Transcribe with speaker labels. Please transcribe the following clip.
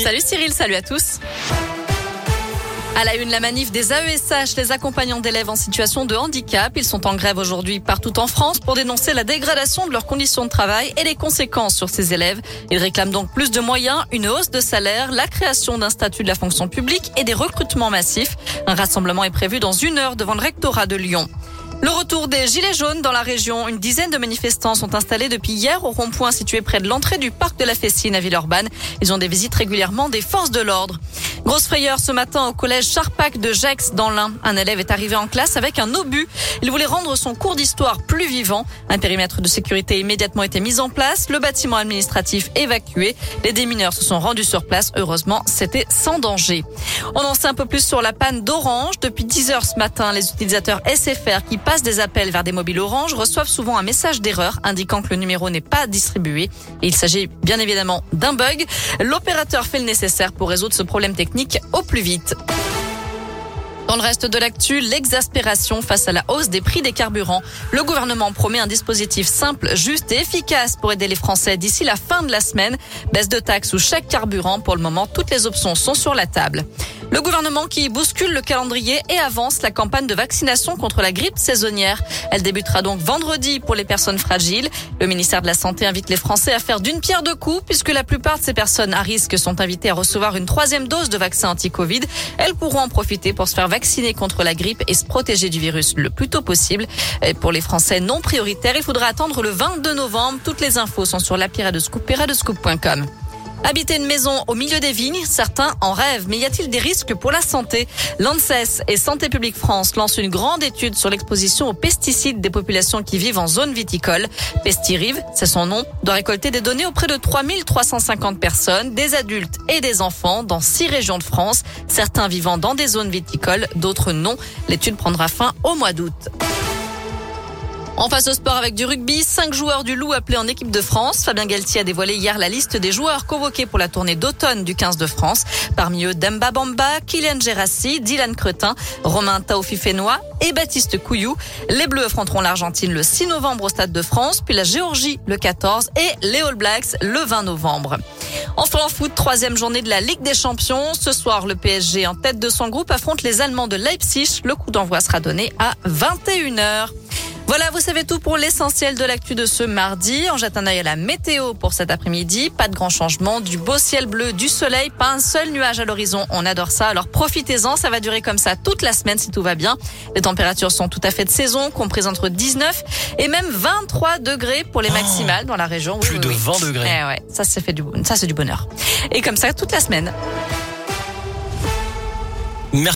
Speaker 1: Salut Cyril, salut à tous. À la une, la manif des AESH, les accompagnants d'élèves en situation de handicap. Ils sont en grève aujourd'hui partout en France pour dénoncer la dégradation de leurs conditions de travail et les conséquences sur ces élèves. Ils réclament donc plus de moyens, une hausse de salaire, la création d'un statut de la fonction publique et des recrutements massifs. Un rassemblement est prévu dans une heure devant le rectorat de Lyon. Le retour des Gilets jaunes dans la région. Une dizaine de manifestants sont installés depuis hier au rond-point situé près de l'entrée du parc de la Fessine à Villeurbanne. Ils ont des visites régulièrement des forces de l'ordre. Grosse frayeur ce matin au collège Charpac de Gex dans l'Ain. Un élève est arrivé en classe avec un obus. Il voulait rendre son cours d'histoire plus vivant. Un périmètre de sécurité a immédiatement été mis en place. Le bâtiment administratif évacué. Les démineurs se sont rendus sur place. Heureusement, c'était sans danger. On en sait un peu plus sur la panne d'Orange. Depuis 10 heures ce matin, les utilisateurs SFR qui passent des appels vers des mobiles Orange reçoivent souvent un message d'erreur indiquant que le numéro n'est pas distribué. Il s'agit bien évidemment d'un bug. L'opérateur fait le nécessaire pour résoudre ce problème technique au plus vite. Dans le reste de l'actu, l'exaspération face à la hausse des prix des carburants. Le gouvernement promet un dispositif simple, juste et efficace pour aider les Français d'ici la fin de la semaine. Baisse de taxes ou chaque carburant. Pour le moment, toutes les options sont sur la table. Le gouvernement qui bouscule le calendrier et avance la campagne de vaccination contre la grippe saisonnière. Elle débutera donc vendredi pour les personnes fragiles. Le ministère de la Santé invite les Français à faire d'une pierre deux coups puisque la plupart de ces personnes à risque sont invitées à recevoir une troisième dose de vaccin anti-Covid. Elles pourront en profiter pour se faire vacciner contre la grippe et se protéger du virus le plus tôt possible. Et pour les Français non prioritaires, il faudra attendre le 22 novembre. Toutes les infos sont sur l'appli Habiter une maison au milieu des vignes, certains en rêvent, mais y a-t-il des risques pour la santé? L'ANSES et Santé publique France lancent une grande étude sur l'exposition aux pesticides des populations qui vivent en zone viticole. Pestirive, c'est son nom, doit récolter des données auprès de 3350 personnes, des adultes et des enfants dans six régions de France, certains vivant dans des zones viticoles, d'autres non. L'étude prendra fin au mois d'août. On passe au sport avec du rugby. Cinq joueurs du Loup appelés en équipe de France. Fabien Galtier a dévoilé hier la liste des joueurs convoqués pour la tournée d'automne du 15 de France. Parmi eux, Demba Bamba, Kylian Gerassi, Dylan Cretin, Romain Taofi-Fenois et Baptiste Couillou. Les Bleus affronteront l'Argentine le 6 novembre au Stade de France, puis la Géorgie le 14 et les All Blacks le 20 novembre. Enfin en foot, troisième journée de la Ligue des Champions. Ce soir, le PSG en tête de son groupe affronte les Allemands de Leipzig. Le coup d'envoi sera donné à 21h. Voilà, vous savez tout pour l'essentiel de l'actu de ce mardi. On jette un œil à la météo pour cet après-midi. Pas de grand changement, du beau ciel bleu, du soleil, pas un seul nuage à l'horizon. On adore ça. Alors profitez-en, ça va durer comme ça toute la semaine si tout va bien. Les températures sont tout à fait de saison, comprises entre 19 et même 23 degrés pour les maximales dans la région.
Speaker 2: Plus de 20 degrés.
Speaker 1: Eh ouais, ça c'est fait du ça c'est du bonheur. Et comme ça toute la semaine.